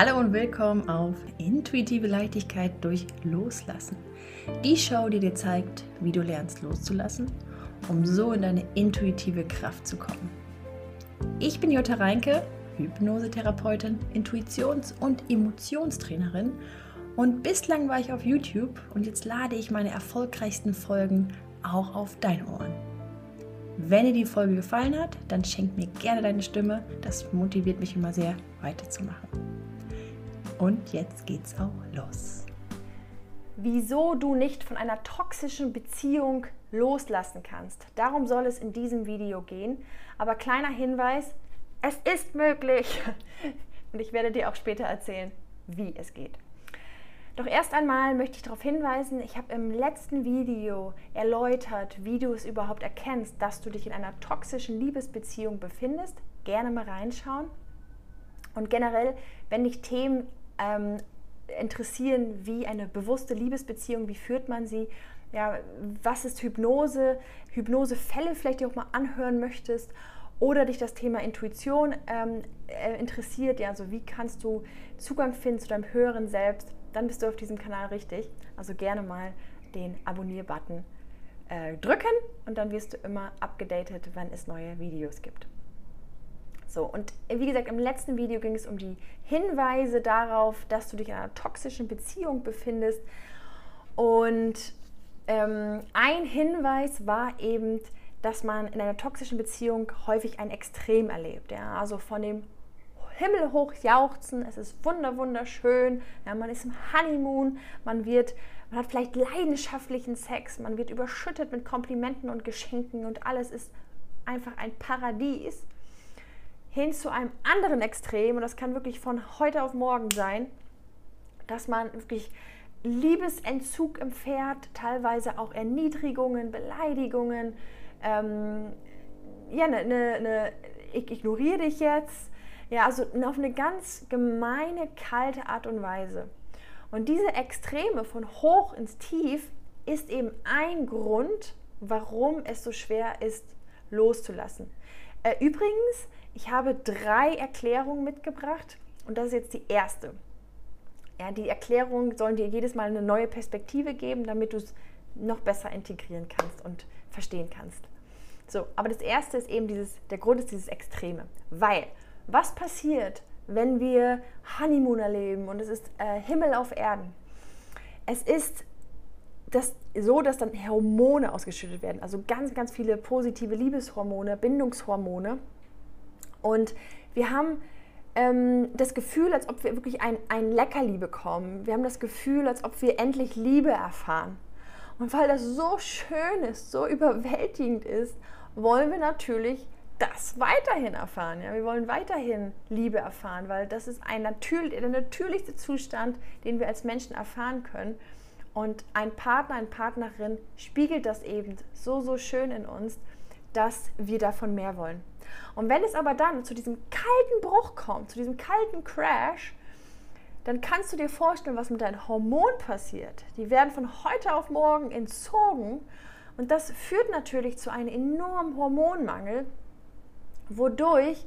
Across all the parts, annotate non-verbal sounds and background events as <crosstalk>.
Hallo und willkommen auf Intuitive Leichtigkeit durch Loslassen. Die Show, die dir zeigt, wie du lernst loszulassen, um so in deine intuitive Kraft zu kommen. Ich bin Jutta Reinke, Hypnosetherapeutin, Intuitions- und Emotionstrainerin und bislang war ich auf YouTube und jetzt lade ich meine erfolgreichsten Folgen auch auf deine Ohren. Wenn dir die Folge gefallen hat, dann schenk mir gerne deine Stimme. Das motiviert mich immer sehr, weiterzumachen. Und jetzt geht's auch los. Wieso du nicht von einer toxischen Beziehung loslassen kannst. Darum soll es in diesem Video gehen. Aber kleiner Hinweis, es ist möglich. <laughs> Und ich werde dir auch später erzählen, wie es geht. Doch erst einmal möchte ich darauf hinweisen, ich habe im letzten Video erläutert, wie du es überhaupt erkennst, dass du dich in einer toxischen Liebesbeziehung befindest. Gerne mal reinschauen. Und generell, wenn dich Themen ähm, interessieren, wie eine bewusste Liebesbeziehung, wie führt man sie, ja, was ist Hypnose, Hypnosefälle vielleicht die auch mal anhören möchtest oder dich das Thema Intuition ähm, äh, interessiert, ja, also wie kannst du Zugang finden zu deinem höheren Selbst, dann bist du auf diesem Kanal richtig. Also gerne mal den Abonnier-Button äh, drücken und dann wirst du immer abgedatet, wenn es neue Videos gibt. So, und wie gesagt, im letzten Video ging es um die Hinweise darauf, dass du dich in einer toxischen Beziehung befindest. Und ähm, ein Hinweis war eben, dass man in einer toxischen Beziehung häufig ein Extrem erlebt. Ja? Also von dem himmelhoch jauchzen, es ist wunder wunderschön, ja, man ist im Honeymoon, man wird, man hat vielleicht leidenschaftlichen Sex, man wird überschüttet mit Komplimenten und Geschenken und alles ist einfach ein Paradies. Hin zu einem anderen Extrem, und das kann wirklich von heute auf morgen sein, dass man wirklich Liebesentzug empfährt, teilweise auch Erniedrigungen, Beleidigungen, ähm, ja, ne, ne, ne, ich ignoriere dich jetzt, ja, also auf eine ganz gemeine, kalte Art und Weise. Und diese Extreme von hoch ins Tief ist eben ein Grund, warum es so schwer ist, loszulassen. Äh, übrigens, ich habe drei Erklärungen mitgebracht und das ist jetzt die erste. Ja, die Erklärungen sollen dir jedes Mal eine neue Perspektive geben, damit du es noch besser integrieren kannst und verstehen kannst. So, aber das erste ist eben dieses, der Grund ist dieses Extreme, weil was passiert, wenn wir Honeymoon erleben und es ist äh, Himmel auf Erden? Es ist das, so, dass dann Hormone ausgeschüttet werden, also ganz, ganz viele positive Liebeshormone, Bindungshormone. Und wir haben ähm, das Gefühl, als ob wir wirklich ein, ein Leckerli bekommen. Wir haben das Gefühl, als ob wir endlich Liebe erfahren. Und weil das so schön ist, so überwältigend ist, wollen wir natürlich das weiterhin erfahren. Ja? Wir wollen weiterhin Liebe erfahren, weil das ist ein natürlich, der natürlichste Zustand, den wir als Menschen erfahren können. Und ein Partner, eine Partnerin spiegelt das eben so, so schön in uns, dass wir davon mehr wollen. Und wenn es aber dann zu diesem kalten Bruch kommt, zu diesem kalten Crash, dann kannst du dir vorstellen, was mit deinen Hormonen passiert. Die werden von heute auf morgen entzogen und das führt natürlich zu einem enormen Hormonmangel, wodurch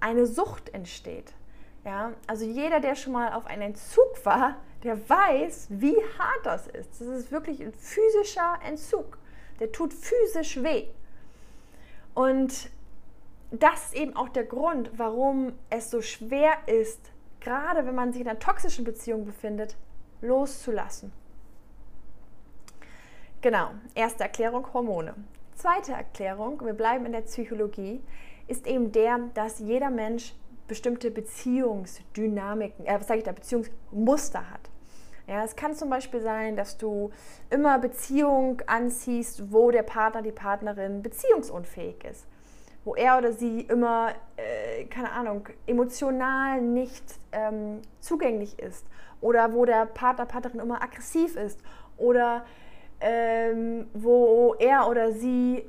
eine Sucht entsteht. Ja, also jeder, der schon mal auf einen Entzug war, der weiß, wie hart das ist. Das ist wirklich ein physischer Entzug. Der tut physisch weh. Und das ist eben auch der Grund, warum es so schwer ist, gerade wenn man sich in einer toxischen Beziehung befindet, loszulassen. Genau, erste Erklärung Hormone. Zweite Erklärung, wir bleiben in der Psychologie, ist eben der, dass jeder Mensch bestimmte Beziehungsdynamiken, äh, was sage ich da, Beziehungsmuster hat. Ja, es kann zum Beispiel sein, dass du immer Beziehung anziehst, wo der Partner, die Partnerin beziehungsunfähig ist. Wo er oder sie immer, äh, keine Ahnung, emotional nicht ähm, zugänglich ist. Oder wo der Partner, Partnerin immer aggressiv ist. Oder ähm, wo er oder sie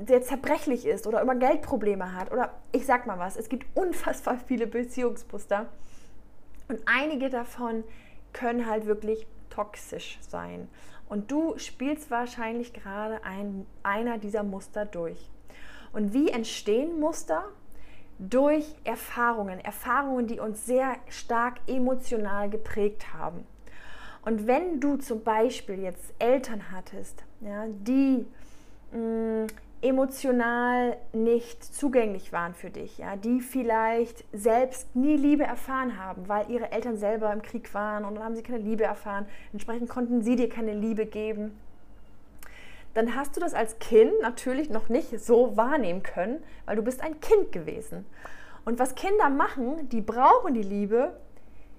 der zerbrechlich ist oder immer Geldprobleme hat oder ich sag mal was, es gibt unfassbar viele Beziehungsmuster und einige davon können halt wirklich toxisch sein. Und du spielst wahrscheinlich gerade ein, einer dieser Muster durch. Und wie entstehen Muster? durch Erfahrungen, Erfahrungen, die uns sehr stark emotional geprägt haben. Und wenn du zum Beispiel jetzt Eltern hattest, ja, die mh, mm, emotional nicht zugänglich waren für dich, ja, die vielleicht selbst nie Liebe erfahren haben, weil ihre Eltern selber im Krieg waren und dann haben sie keine Liebe erfahren, entsprechend konnten sie dir keine Liebe geben, dann hast du das als Kind natürlich noch nicht so wahrnehmen können, weil du bist ein Kind gewesen. Und was Kinder machen, die brauchen die Liebe,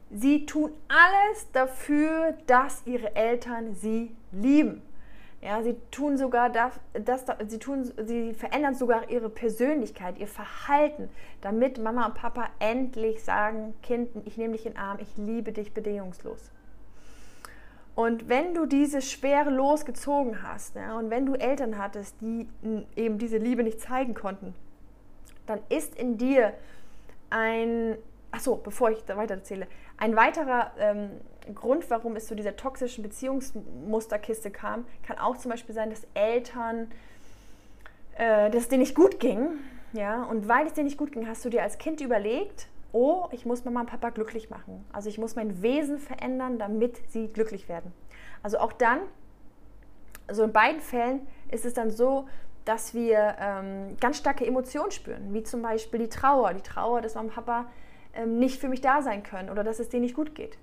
sie tun alles dafür, dass ihre Eltern sie lieben. Ja, sie tun sogar das, das, sie, tun, sie verändern sogar ihre Persönlichkeit, ihr Verhalten, damit Mama und Papa endlich sagen, Kind, ich nehme dich in den Arm, ich liebe dich bedingungslos. Und wenn du diese Schwere losgezogen hast ja, und wenn du Eltern hattest, die eben diese Liebe nicht zeigen konnten, dann ist in dir ein, achso, bevor ich da weiter erzähle, ein weiterer ähm, Grund, warum es zu dieser toxischen Beziehungsmusterkiste kam, kann auch zum Beispiel sein, dass Eltern, äh, dass es denen nicht gut ging. Ja? Und weil es dir nicht gut ging, hast du dir als Kind überlegt, oh, ich muss Mama und Papa glücklich machen. Also ich muss mein Wesen verändern, damit sie glücklich werden. Also auch dann, also in beiden Fällen ist es dann so, dass wir ähm, ganz starke Emotionen spüren, wie zum Beispiel die Trauer, die Trauer, dass Mama und Papa ähm, nicht für mich da sein können oder dass es denen nicht gut geht.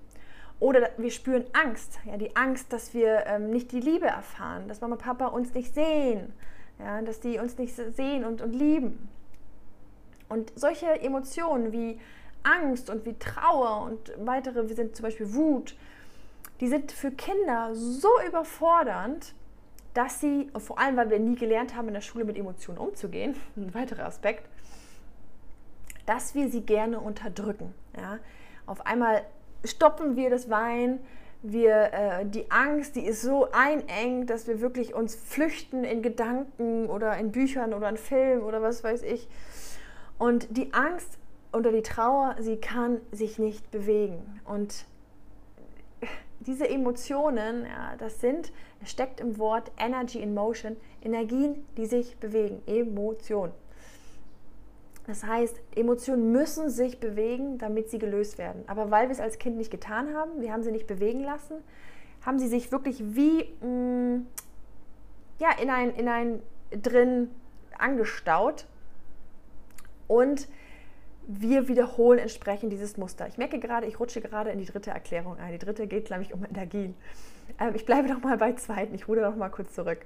Oder wir spüren Angst, ja, die Angst, dass wir ähm, nicht die Liebe erfahren, dass Mama und Papa uns nicht sehen, ja, dass die uns nicht sehen und, und lieben. Und solche Emotionen wie Angst und wie Trauer und weitere, wir sind zum Beispiel Wut, die sind für Kinder so überfordernd, dass sie, vor allem weil wir nie gelernt haben, in der Schule mit Emotionen umzugehen, <laughs> ein weiterer Aspekt, dass wir sie gerne unterdrücken. Ja? Auf einmal stoppen wir das Wein, wir, äh, die Angst, die ist so einengt, dass wir wirklich uns flüchten in Gedanken oder in Büchern oder in Filmen oder was weiß ich. Und die Angst oder die Trauer, sie kann sich nicht bewegen. Und diese Emotionen, ja, das sind, steckt im Wort Energy in Motion, Energien, die sich bewegen, Emotion. Das heißt, Emotionen müssen sich bewegen, damit sie gelöst werden. Aber weil wir es als Kind nicht getan haben, wir haben sie nicht bewegen lassen, haben sie sich wirklich wie mh, mm, ja, in, ein, in ein drin angestaut. Und wir wiederholen entsprechend dieses Muster. Ich merke gerade, ich rutsche gerade in die dritte Erklärung ein. Die dritte geht, glaube ich, um Energien. Ähm, ich bleibe noch mal bei zweiten. Ich ruder noch mal kurz zurück.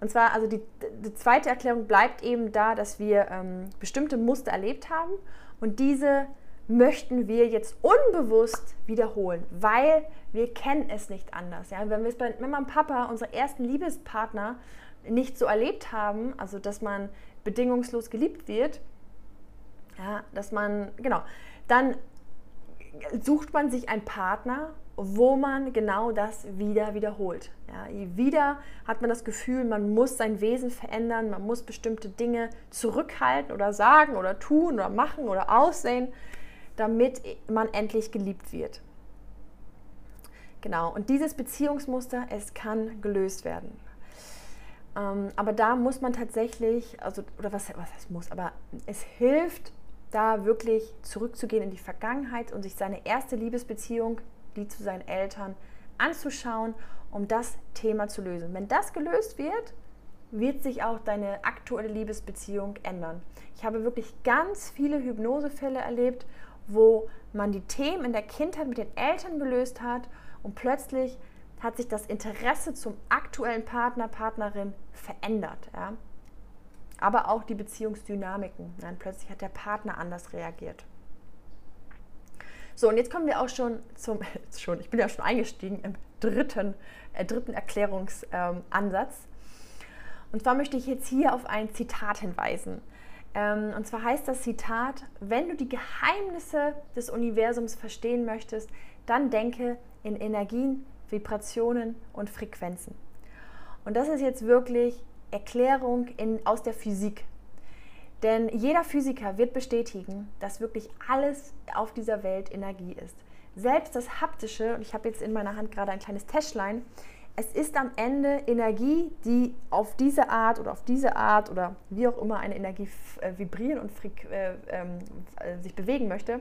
Und zwar, also die, die zweite Erklärung bleibt eben da, dass wir ähm, bestimmte Muster erlebt haben und diese möchten wir jetzt unbewusst wiederholen, weil wir kennen es nicht anders. Ja? Wenn wir es bei Mama und Papa, unsere ersten Liebespartner, nicht so erlebt haben, also dass man bedingungslos geliebt wird, ja, dass man, genau, dann sucht man sich einen Partner wo man genau das wieder wiederholt. Ja, wieder hat man das Gefühl, man muss sein Wesen verändern, man muss bestimmte Dinge zurückhalten oder sagen oder tun oder machen oder aussehen, damit man endlich geliebt wird. Genau, und dieses Beziehungsmuster, es kann gelöst werden. Ähm, aber da muss man tatsächlich, also, oder was, was heißt muss, aber es hilft, da wirklich zurückzugehen in die Vergangenheit und sich seine erste Liebesbeziehung die zu seinen Eltern anzuschauen, um das Thema zu lösen. Wenn das gelöst wird, wird sich auch deine aktuelle Liebesbeziehung ändern. Ich habe wirklich ganz viele Hypnosefälle erlebt, wo man die Themen in der Kindheit mit den Eltern gelöst hat und plötzlich hat sich das Interesse zum aktuellen Partner, Partnerin verändert. Ja? Aber auch die Beziehungsdynamiken. Dann plötzlich hat der Partner anders reagiert. So, und jetzt kommen wir auch schon zum, <laughs> schon, ich bin ja schon eingestiegen im dritten, äh, dritten Erklärungsansatz. Ähm, und zwar möchte ich jetzt hier auf ein Zitat hinweisen. Ähm, und zwar heißt das Zitat, wenn du die Geheimnisse des Universums verstehen möchtest, dann denke in Energien, Vibrationen und Frequenzen. Und das ist jetzt wirklich Erklärung in, aus der Physik. Denn jeder Physiker wird bestätigen, dass wirklich alles auf dieser Welt Energie ist. Selbst das Haptische, und ich habe jetzt in meiner Hand gerade ein kleines Täschlein, es ist am Ende Energie, die auf diese Art oder auf diese Art oder wie auch immer eine Energie äh, vibrieren und äh, ähm, äh, sich bewegen möchte,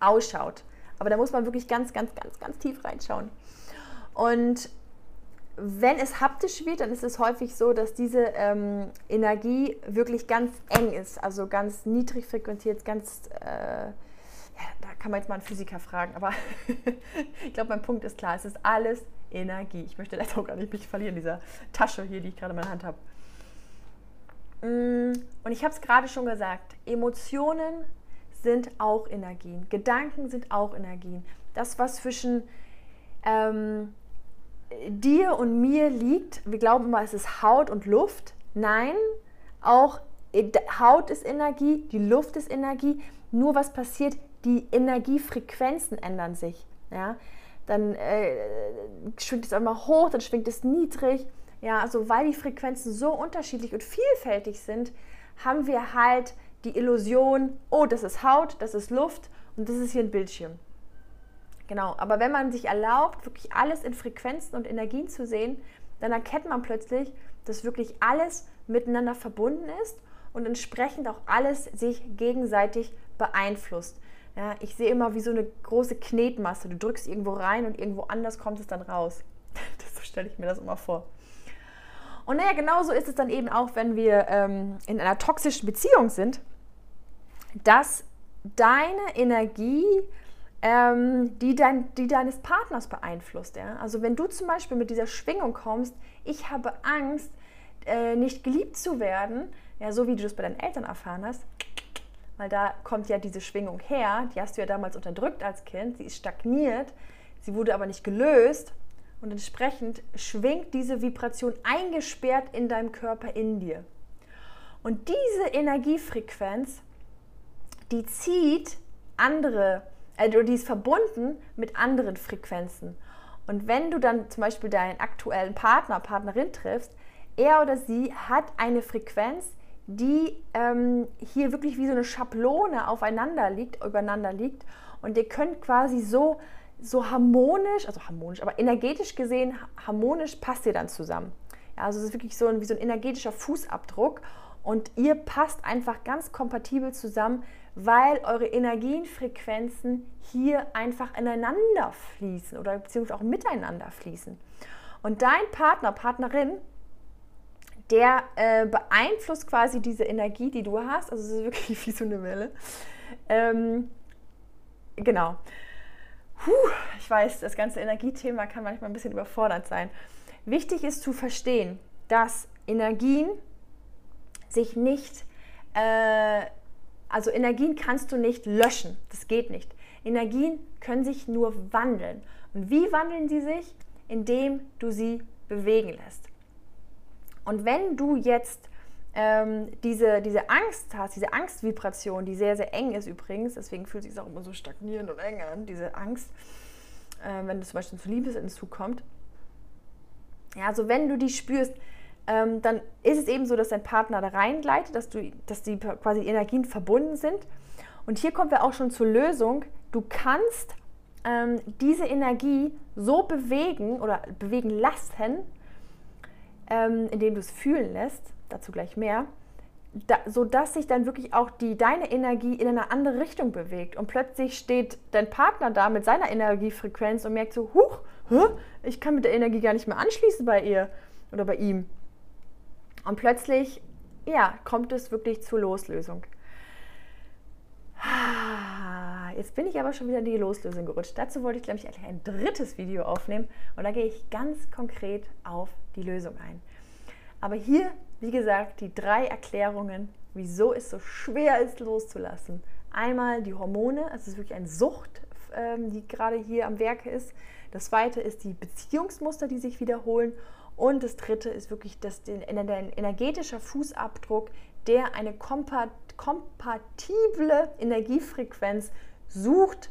ausschaut. Aber da muss man wirklich ganz, ganz, ganz, ganz tief reinschauen. Und wenn es haptisch wird, dann ist es häufig so, dass diese ähm, Energie wirklich ganz eng ist, also ganz niedrig frequentiert, ganz, äh, ja, da kann man jetzt mal einen Physiker fragen, aber <laughs> ich glaube, mein Punkt ist klar, es ist alles Energie. Ich möchte leider auch gar nicht mich verlieren dieser Tasche hier, die ich gerade in meiner Hand habe. Mm, und ich habe es gerade schon gesagt, Emotionen sind auch Energien, Gedanken sind auch Energien. Das, was zwischen ähm, dir und mir liegt, wir glauben immer, es ist Haut und Luft. Nein, auch Haut ist Energie, die Luft ist Energie. Nur was passiert, die Energiefrequenzen ändern sich. Ja? Dann äh, schwingt es einmal hoch, dann schwingt es niedrig. Ja, also weil die Frequenzen so unterschiedlich und vielfältig sind, haben wir halt die Illusion, oh, das ist Haut, das ist Luft und das ist hier ein Bildschirm. Genau, aber wenn man sich erlaubt, wirklich alles in Frequenzen und Energien zu sehen, dann erkennt man plötzlich, dass wirklich alles miteinander verbunden ist und entsprechend auch alles sich gegenseitig beeinflusst. Ja, ich sehe immer wie so eine große Knetmasse. Du drückst irgendwo rein und irgendwo anders kommt es dann raus. <laughs> So stelle ich mir das immer vor. Und naja, genauso ist es dann eben auch, wenn wir ähm, in einer toxischen Beziehung sind, dass deine Energie ähm, die, dein, die deines Partners beeinflusst. Ja? Also wenn du zum Beispiel mit dieser Schwingung kommst, ich habe Angst, äh, nicht geliebt zu werden, ja, so wie du das bei deinen Eltern erfahren hast, weil da kommt ja diese Schwingung her, die hast du ja damals unterdrückt als Kind, sie ist stagniert, sie wurde aber nicht gelöst und entsprechend schwingt diese Vibration eingesperrt in deinem Körper in dir. Und diese Energiefrequenz, die zieht andere also die ist verbunden mit anderen Frequenzen. Und wenn du dann zum Beispiel deinen aktuellen Partner, Partnerin triffst, er oder sie hat eine Frequenz, die ähm, hier wirklich wie so eine Schablone aufeinander liegt, übereinander liegt. Und ihr könnt quasi so, so harmonisch, also harmonisch, aber energetisch gesehen, harmonisch passt ihr dann zusammen. Ja, also es ist wirklich so ein, wie so ein energetischer Fußabdruck. Und ihr passt einfach ganz kompatibel zusammen, weil eure Energienfrequenzen hier einfach ineinander fließen oder beziehungsweise auch miteinander fließen. Und dein Partner, Partnerin, der äh, beeinflusst quasi diese Energie, die du hast. Also es ist wirklich <laughs> wie so eine Welle. Ähm, genau. Puh, ich weiß, das ganze Energiethema kann manchmal ein bisschen überfordert sein. Wichtig ist zu verstehen, dass Energien sich nicht äh, also Energien kannst du nicht löschen, das geht nicht. Energien können sich nur wandeln. Und wie wandeln sie sich? Indem du sie bewegen lässt. Und wenn du jetzt ähm, diese, diese Angst hast, diese Angstvibration, die sehr, sehr eng ist übrigens, deswegen fühlt sich auch immer so stagnierend und eng an, diese Angst, äh, wenn du zum Beispiel zu Liebesentzug kommt. Ja, also wenn du die spürst, ähm, dann ist es eben so, dass dein Partner da reingleitet, dass, du, dass die quasi Energien verbunden sind. Und hier kommen wir auch schon zur Lösung. Du kannst ähm, diese Energie so bewegen oder bewegen lassen, ähm, indem du es fühlen lässt, dazu gleich mehr, da, sodass sich dann wirklich auch die, deine Energie in eine andere Richtung bewegt. Und plötzlich steht dein Partner da mit seiner Energiefrequenz und merkt so, huch, ich kann mit der Energie gar nicht mehr anschließen bei ihr oder bei ihm. Und plötzlich, ja, kommt es wirklich zur Loslösung. Jetzt bin ich aber schon wieder in die Loslösung gerutscht. Dazu wollte ich, glaube ich, ein drittes Video aufnehmen und da gehe ich ganz konkret auf die Lösung ein. Aber hier, wie gesagt, die drei Erklärungen, wieso es so schwer ist, loszulassen. Einmal die Hormone, also es ist wirklich eine Sucht, ähm, die gerade hier am Werke ist. Das zweite ist die Beziehungsmuster, die sich wiederholen. Und das dritte ist wirklich das, den, der energetischer Fußabdruck, der eine kompatible Energiefrequenz sucht.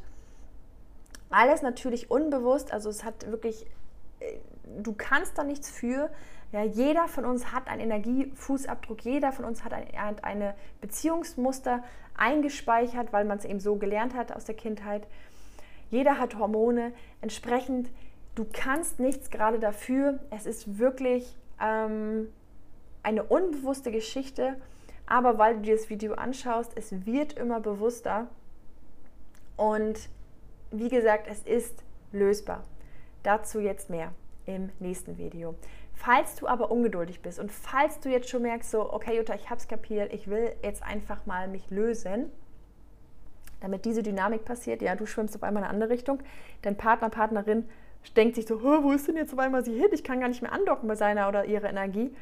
Alles natürlich unbewusst, also es hat wirklich, äh, du kannst da nichts für. Ja, jeder von uns hat einen Energiefußabdruck, jeder von uns hat ein, eine Beziehungsmuster eingespeichert, weil man es eben so gelernt hat aus der Kindheit. Jeder hat Hormone. Entsprechend Du kannst nichts gerade dafür. Es ist wirklich ähm, eine unbewusste Geschichte. Aber weil du dir das Video anschaust, es wird immer bewusster. Und wie gesagt, es ist lösbar. Dazu jetzt mehr im nächsten Video. Falls du aber ungeduldig bist und falls du jetzt schon merkst, so, okay, Jutta, ich habe es kapiert, ich will jetzt einfach mal mich lösen, damit diese Dynamik passiert, ja, du schwimmst auf einmal in eine andere Richtung, dein Partner, Partnerin denkt sich so, wo ist denn jetzt auf einmal sie hin? Ich kann gar nicht mehr andocken bei seiner oder ihrer Energie.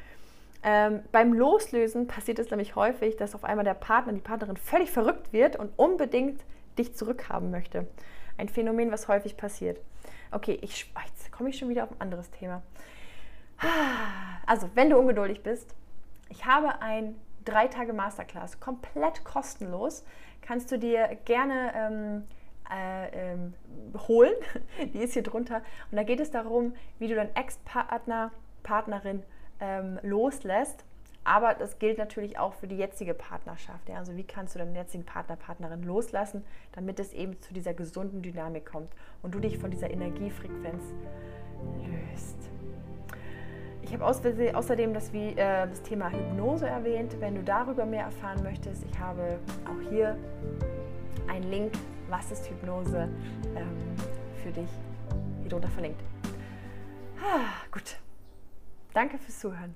Ähm, beim Loslösen passiert es nämlich häufig, dass auf einmal der Partner, die Partnerin völlig verrückt wird und unbedingt dich zurückhaben möchte. Ein Phänomen, was häufig passiert. Okay, ich, jetzt komme ich schon wieder auf ein anderes Thema. Also, wenn du ungeduldig bist, ich habe ein drei Tage Masterclass, komplett kostenlos. Kannst du dir gerne ähm, äh, ähm, holen. <laughs> Die ist hier drunter. Und da geht es darum, wie du deinen Ex-Partner, Partnerin ähm, loslässt. Aber das gilt natürlich auch für die jetzige Partnerschaft. Ja? Also wie kannst du deinen jetzigen Partner, Partnerin loslassen, damit es eben zu dieser gesunden Dynamik kommt und du dich von dieser Energiefrequenz löst. Ich habe außerdem das, wie, äh, das Thema Hypnose erwähnt. Wenn du darüber mehr erfahren möchtest, ich habe auch hier einen Link, was ist Hypnose, ähm, für dich hier drunter verlinkt. Ah, gut. Danke fürs Zuhören.